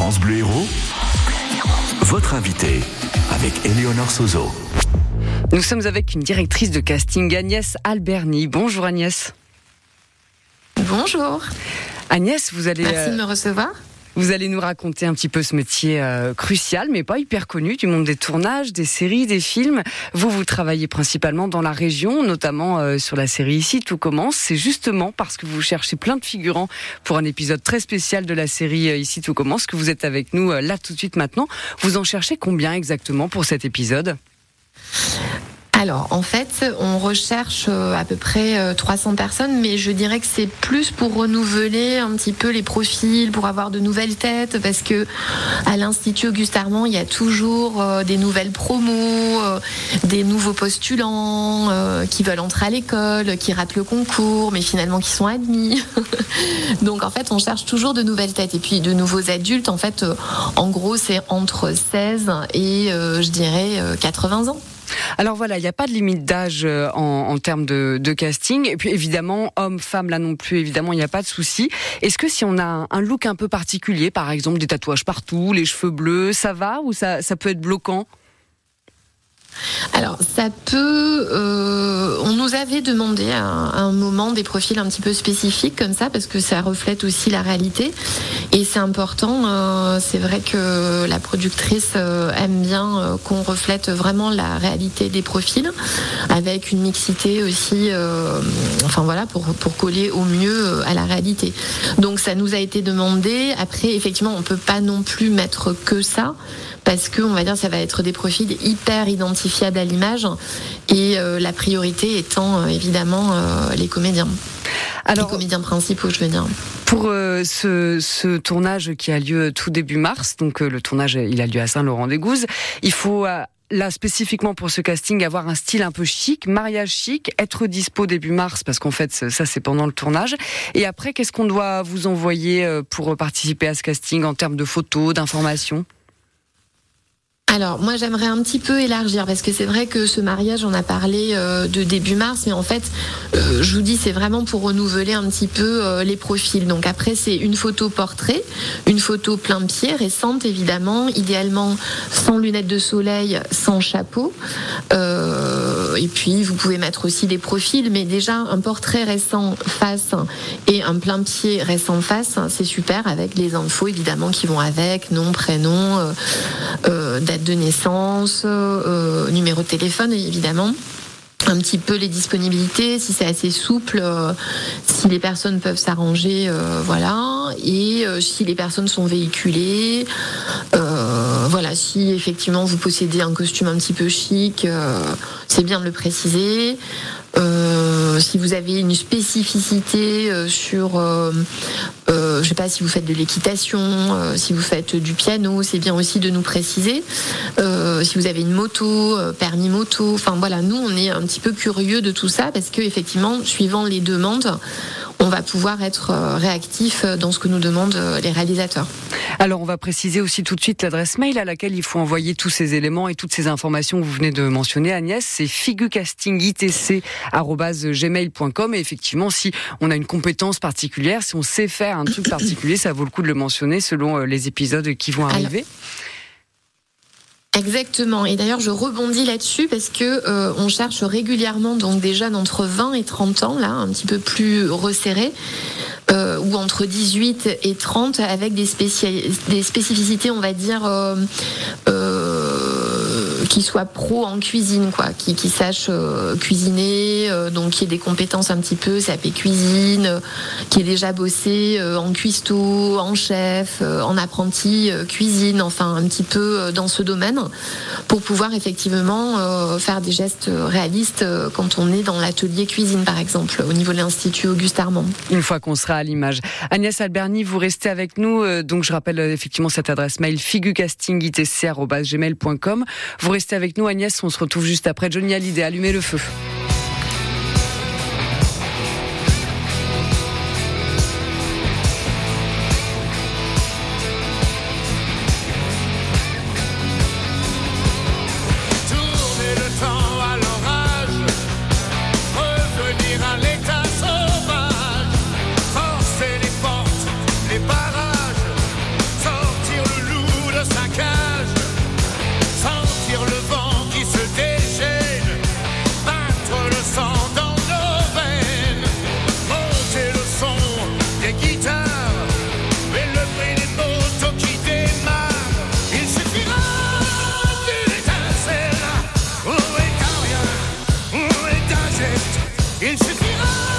France Bleu Héros, votre invité avec Éléonore Sozo. Nous sommes avec une directrice de casting, Agnès Alberni. Bonjour Agnès. Bonjour. Agnès, vous allez. Merci de me recevoir. Vous allez nous raconter un petit peu ce métier euh, crucial, mais pas hyper connu, du monde des tournages, des séries, des films. Vous, vous travaillez principalement dans la région, notamment euh, sur la série Ici tout commence. C'est justement parce que vous cherchez plein de figurants pour un épisode très spécial de la série euh, Ici tout commence que vous êtes avec nous là tout de suite maintenant. Vous en cherchez combien exactement pour cet épisode? Alors, en fait, on recherche euh, à peu près 300 euh, personnes, mais je dirais que c'est plus pour renouveler un petit peu les profils, pour avoir de nouvelles têtes, parce que à l'Institut Auguste Armand, il y a toujours euh, des nouvelles promos, des nouveaux postulants qui veulent entrer à l'école, qui ratent le concours, mais finalement qui sont admis. Donc, en fait, on cherche toujours de nouvelles têtes. Et puis, de nouveaux adultes, en fait, en gros, c'est entre 16 et, je dirais, 80 ans. Alors voilà, il n'y a pas de limite d'âge euh, en, termes de, casting. Et puis évidemment, homme, femme, là non plus, évidemment, il n'y a pas de souci. Est-ce que si on a un, look un peu particulier, par exemple des tatouages partout, les cheveux bleus, ça va ou ça, ça peut être bloquant? Alors, ça peut. Euh, on nous avait demandé à un, moment des profils un petit peu spécifiques comme ça, parce que ça reflète aussi la réalité. Et c'est important. Euh, c'est vrai que la productrice euh, aime bien qu'on reflète vraiment la réalité des profils, avec une mixité aussi. enfin voilà, pour, coller au mieux à la réalité. Donc, ça nous a été demandé. Après, effectivement, on peut pas non plus mettre que ça parce que on va dire ça va être des profils hyper identifiables à l'image et euh, la priorité étant euh, évidemment euh, les comédiens. Alors, les comédiens principaux, je veux dire. Pour ce, ce, tournage qui a lieu tout début mars, donc le tournage il a lieu à Saint-Laurent-des-Gouzes, il faut là spécifiquement pour ce casting avoir un style un peu chic, mariage chic, être dispo début mars parce qu'en fait ça c'est pendant le tournage. Et après qu'est-ce qu'on doit vous envoyer pour participer à ce casting en termes de photos, d'informations? Alors moi j'aimerais un petit peu élargir parce que c'est vrai que ce mariage on a parlé euh, de début mars mais en fait euh, je vous dis c'est vraiment pour renouveler un petit peu euh, les profils. Donc après c'est une photo portrait, une photo plein pied récente évidemment, idéalement sans lunettes de soleil, sans chapeau. et puis vous pouvez mettre aussi des profils mais déjà un portrait récent face et un plein pied récent face c'est super avec les infos évidemment qui vont avec, nom, prénom, date de naissance, euh, numéro de téléphone évidemment un petit peu les disponibilités, si c'est assez souple, euh, si les personnes peuvent s'arranger, euh, voilà, et si les personnes sont véhiculées, voilà, si effectivement vous possédez un costume un petit peu chic, c'est bien de le préciser. si vous avez une spécificité sur sais pas si vous faites de l'équitation, euh, si vous faites du piano, c'est bien aussi de nous préciser. Euh, si vous avez une moto, euh, permis moto, enfin voilà, nous on est un petit peu curieux de tout ça parce que effectivement, suivant les demandes, on va pouvoir être réactif dans ce que nous demandent les réalisateurs. Alors on va préciser aussi tout de suite l'adresse mail à laquelle il faut envoyer tous ces éléments et toutes ces informations que vous venez de mentionner Agnès, c'est figucastingitc@gmail.com et effectivement si on a une compétence particulière, si on sait faire un truc particulier, ça vaut le coup de le mentionner selon euh, les épisodes qui vont arriver. Exactement. Et d'ailleurs, je rebondis là-dessus parce que euh, on cherche régulièrement donc des jeunes entre 20 et 30 ans, là, un petit peu plus resserrés, euh, ou entre 18 et 30, avec des, des spécificités, on va dire, qui soit pro en cuisine, quoi, qui, sache euh, cuisiner, euh, donc qui ait des compétences un petit peu SAP cuisine, euh, qui ait déjà bossé en cuistot, en chef, en apprenti cuisine, enfin un petit peu dans ce domaine, pour pouvoir effectivement faire des gestes réalistes quand on est dans l'atelier cuisine, par exemple, au niveau de l'Institut Auguste Armand. Une fois qu'on sera à l'image. Agnès Alberni, vous restez avec nous. donc je rappelle effectivement cette adresse mail figucastingitc.gmail.com. Vous restez avec nous Agnès, on se retrouve juste après Johnny Hallyday, allumer le feu. protect insecure.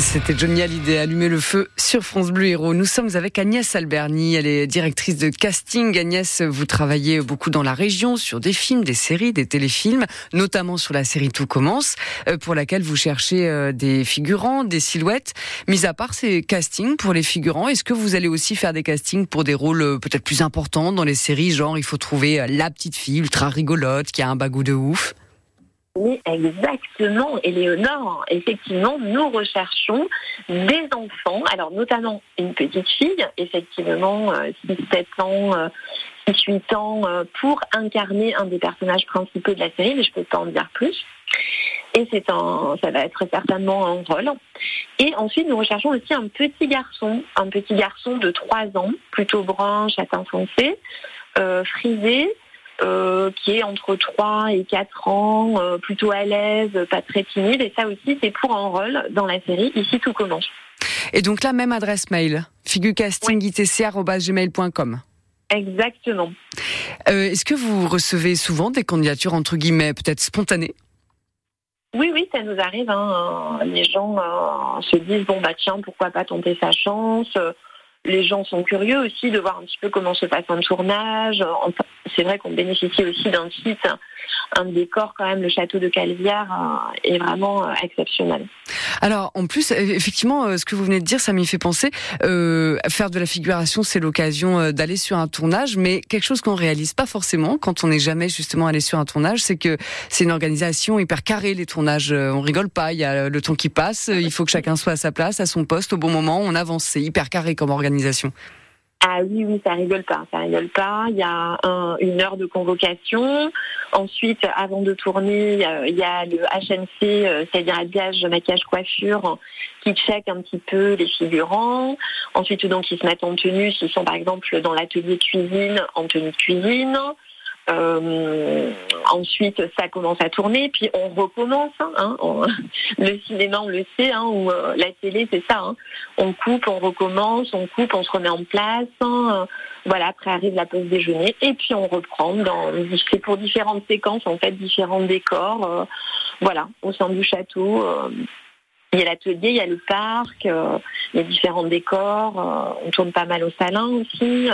C'était Johnny Hallyday, Allumer le feu sur France Bleu Héros. Nous sommes avec Agnès Alberni, elle est directrice de casting. Agnès, vous travaillez beaucoup dans la région sur des films, des séries, des téléfilms, notamment sur la série Tout commence, euh, pour laquelle vous cherchez euh, des figurants, des silhouettes. Mis à part ces castings pour les figurants, est-ce que vous allez aussi faire des castings pour des rôles euh, peut-être plus importants dans les séries, genre il faut trouver la petite fille ultra rigolote qui a un bagou de ouf? Oui, exactement, Éléonore. Effectivement, nous recherchons des enfants, alors notamment une petite fille, effectivement, 6-7 euh, ans, 6-8 euh, ans, euh, pour incarner un des personnages principaux de la série, mais je peux pas en dire plus. Et c'est un, ça va être certainement un rôle. Et ensuite, nous recherchons aussi un petit garçon, un petit garçon de 3 ans, plutôt brun, châtain foncé, frisé, euh, qui est entre 3 et 4 ans, euh, plutôt à l'aise, pas très timide. Et ça aussi, c'est pour un rôle dans la série Ici tout commence. Et donc la même adresse mail, figucastingitc.gmail.com. Exactement. Euh, est-ce que vous recevez souvent des candidatures entre guillemets peut-être spontanées? Oui, oui, ça nous arrive. Hein. Les gens se disent bon bah tiens, pourquoi pas tenter sa chance? Les gens sont curieux aussi de voir un petit peu comment se passe un tournage. C'est vrai qu'on bénéficie aussi d'un site, un décor quand même, le château de Calvière euh, est vraiment euh, exceptionnel. Alors en plus, effectivement, euh, ce que vous venez de dire, ça m'y fait penser. Euh, faire de la figuration, c'est l'occasion d'aller sur un tournage, mais quelque chose qu'on réalise pas forcément quand on n'est jamais justement allé sur un tournage, c'est que c'est une organisation hyper carrée les tournages. On rigole pas, il y a le temps qui passe, il faut que chacun soit à sa place, à son poste, au bon moment, on avance. C'est hyper carré comme organisation. Ah oui, oui, ça rigole pas, ça rigole pas. Il y a une heure de convocation. Ensuite, avant de tourner, il y a le HNC, euh, c'est-à-dire habillage, maquillage, coiffure, qui check un petit peu les figurants. Ensuite, donc, ils se mettent en tenue, s'ils sont par exemple dans l'atelier cuisine, en tenue cuisine. Euh, ensuite, ça commence à tourner, puis on recommence. Hein, le cinéma, on le sait, hein, ou euh, la télé, c'est ça. Hein. On coupe, on recommence, on coupe, on se remet en place. Hein. voilà, après arrive la pause déjeuner, et puis on reprend. Dans, c'est pour différentes séquences, en fait, différents décors. Euh, voilà, au sein du château. Euh, il y a l'atelier, il y a le parc, a différents décors. on tourne pas mal au salin aussi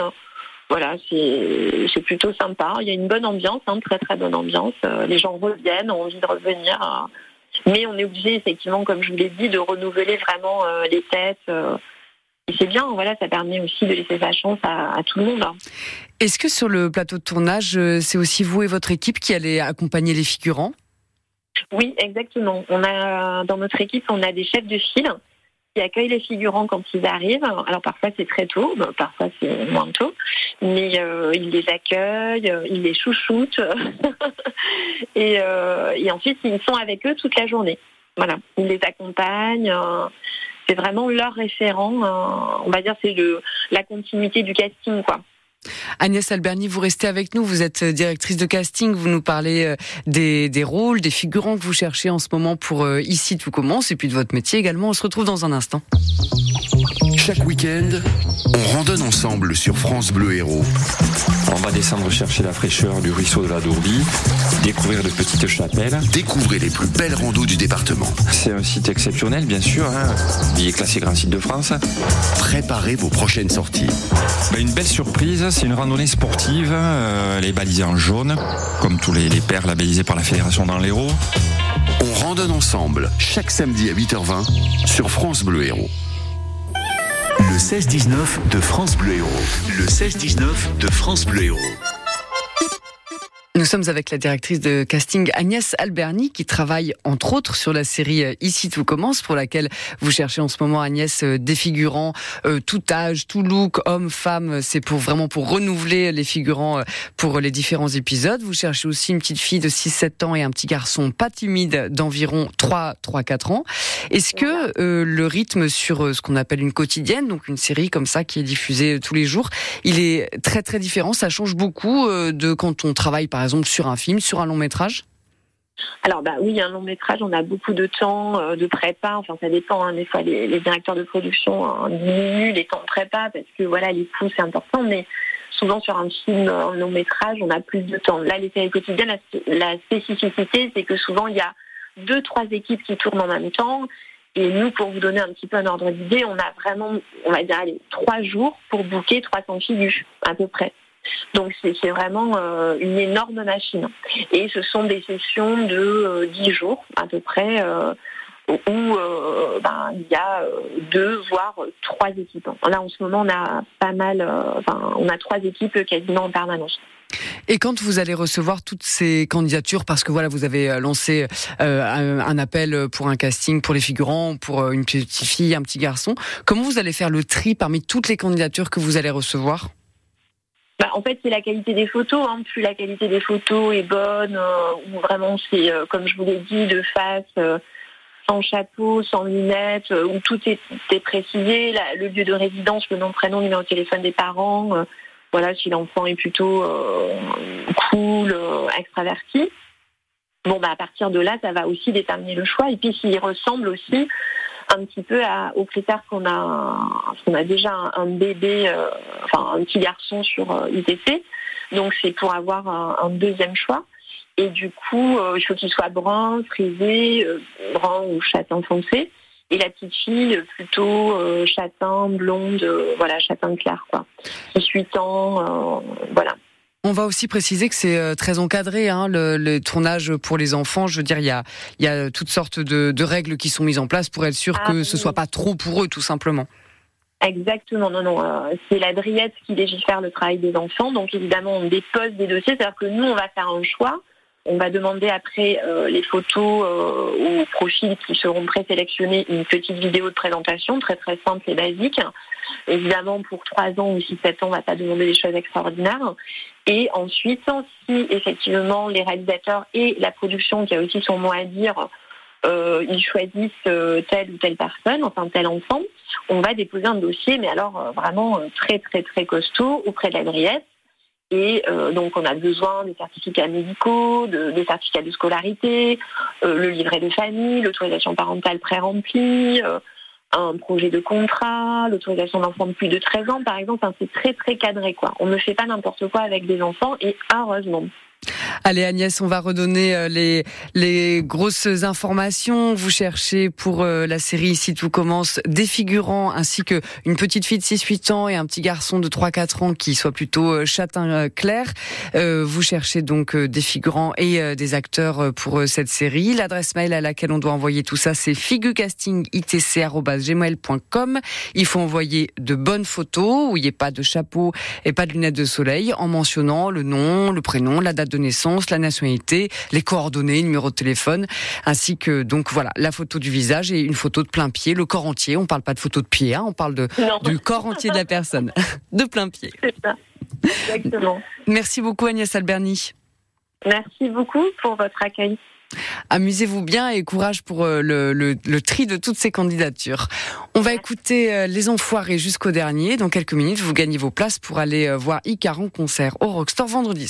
voilà, c'est plutôt sympa. Il y a une bonne ambiance, hein, très très bonne ambiance. Euh, les gens reviennent, ont envie de revenir. Euh. mais on est obligé, effectivement, comme je vous l'ai dit, de renouveler vraiment euh, les têtes. et c'est bien, voilà, ça permet aussi de laisser sa chance à, à tout le monde. Hein. Est-ce que sur le plateau de tournage, c'est aussi vous et votre équipe qui allez accompagner les figurants? Oui, exactement. On a dans notre équipe, on a des chefs de file qui accueille les figurants quand ils arrivent. Alors parfois c'est très tôt, parfois c'est moins tôt, mais euh, ils les accueillent, euh, ils les chouchoutent et, euh, et ensuite ils sont avec eux toute la journée. Voilà, ils les accompagnent. c'est vraiment leur référent. on va dire c'est la continuité du casting, quoi. Agnès Alberni, vous restez avec nous. Vous êtes directrice de casting. Vous nous parlez des, des rôles, des figurants que vous cherchez en ce moment pour Ici tout commence et puis de votre métier également. On se retrouve dans un instant. Chaque week-end, on randonne ensemble sur France Bleu Héros. On va descendre chercher la fraîcheur du ruisseau de la Dourbie, découvrir de petites chapelles. Découvrez les plus belles randos du département. C'est un site exceptionnel, bien sûr. Hein. Il est classé grand site de France. Préparez vos prochaines sorties. Ben, une belle surprise, c'est une randonnée sportive. Euh, elle est balisée en jaune, comme tous les, les paires labellisés par la Fédération dans l'Hérault. On randonne ensemble chaque samedi à 8h20 sur France Bleu Héros. Le 16-19 de France Bleu Héros. Le 16-19 de France Bleu Héros. Nous sommes avec la directrice de casting Agnès Alberni qui travaille entre autres sur la série euh, Ici tout commence pour laquelle vous cherchez en ce moment Agnès euh, des figurants euh, tout âge, tout look, homme, femme, c'est pour vraiment pour renouveler les figurants pour les différents épisodes. Vous cherchez aussi une petite fille de 6-7 ans et un petit garçon pas timide d'environ 3 3 4 ans. Est-ce que le rythme sur ce qu'on appelle une quotidienne, donc une série comme ça qui est diffusée tous les jours, il est très très différent, ça change beaucoup de quand on travaille par par sur un film, sur un long métrage alors bah oui, un long métrage, on a beaucoup de temps euh, de prépa. Enfin, ça dépend. Hein. Des fois, les, directeurs de production diminuent les temps de prépa parce que voilà, les coûts c'est important. Mais souvent sur un film, un long métrage, on a plus de temps. Là, les séries quotidiennes, la, spécificité, c'est que souvent il y a deux, trois équipes qui tournent en même temps. Et nous, pour vous donner un petit peu un ordre d'idée, on a vraiment, on va dire, allez, trois jours pour booker 300 figures à peu près. Donc c'est vraiment euh, une énorme machine. Et ce sont des sessions de 10 euh, jours à peu près. Euh, où ben, il y a deux voire trois équipes. Là en ce moment on a pas mal, on a trois équipes quasiment en permanence. Et quand vous allez recevoir toutes ces candidatures, parce que voilà, vous avez lancé un appel pour un casting pour les figurants, pour une petite fille, un petit garçon, comment vous allez faire le tri parmi toutes les candidatures que vous allez recevoir? Bah, en fait, c'est la qualité des photos. Hein. Plus la qualité des photos est bonne, euh, vraiment c'est, euh, comme je vous l'ai dit, de face, euh, sans chapeau, sans lunettes, où tout est, précisé, le lieu de résidence, le nom, prénom, numéro de téléphone des parents. voilà, si l'enfant est plutôt cool, extraverti. Bon, bah, à partir de là, ça va aussi déterminer le choix. Et puis, s'il ressemble aussi un petit peu à, aux critères qu'on a, qu'on a déjà un, bébé, euh, enfin un petit garçon sur euh, ITC, donc c'est pour avoir un, deuxième choix. Et du coup, euh, il faut qu'il soit brun, frisé, brun ou châtain foncé. Et la petite fille plutôt châtain, blonde, voilà, châtain clair, quoi. 18 ans, voilà. On va aussi préciser que c'est euh, très encadré, hein, le, tournage pour les enfants. Je veux dire, il y a, il y a toutes sortes de, règles qui sont mises en place pour être sûr ah que ce soit pas trop pour eux, tout simplement. Exactement, non, non. Euh, c'est la Driette qui légifère le travail des enfants. Donc évidemment, on dépose des dossiers, c'est-à-dire que nous, on va faire un choix. On va demander après euh, les photos euh, aux profils qui seront présélectionnés, une petite vidéo de présentation très très simple et basique. Évidemment, pour 3 ans ou 6-7 ans, on ne va pas demander des choses extraordinaires. Et ensuite, si effectivement les réalisateurs et la production, qui a aussi son mot à dire, euh, ils choisissent telle ou telle personne, enfin tel enfant, on va déposer un dossier, mais alors vraiment très très très costaud auprès de l'adresse et euh, donc, on a besoin des certificats médicaux, des certificats de scolarité, euh, le livret de famille, l'autorisation parentale pré-remplie, euh, un projet de contrat, l'autorisation d'enfants de plus de 13 ans, par exemple. c'est très, très cadré. On ne fait pas n'importe quoi avec des enfants, et heureusement. Allez Agnès, on va redonner euh, les, grosses informations. Vous cherchez pour euh, la série Ici tout commence des figurants ainsi que une petite fille de 6-8 ans et un petit garçon de 3-4 ans qui soit plutôt euh, châtain clair. Vous cherchez donc des figurants et des acteurs pour cette série. L'adresse mail à laquelle on doit envoyer tout ça, c'est figucastingitc.gmail.com. Il faut envoyer de bonnes photos où il n'y ait pas de chapeau et pas de lunettes de soleil en mentionnant le nom, le prénom, la date de naissance, la nationalité, les coordonnées, numéro de téléphone, ainsi que donc voilà la photo du visage et une photo de plein pied, le corps entier. On parle pas de photo de pied, hein, on parle de du corps entier de la personne, de plein pied. C'est ça. Exactement. Merci beaucoup Agnès Alberni. Merci beaucoup pour votre accueil. Amusez-vous bien et courage pour euh, le, le, le, tri de toutes ces candidatures. On va écouter euh, Les Enfoirés jusqu'au dernier. Dans quelques minutes, vous gagnez vos places pour aller voir Icar en concert au Rockstore vendredi.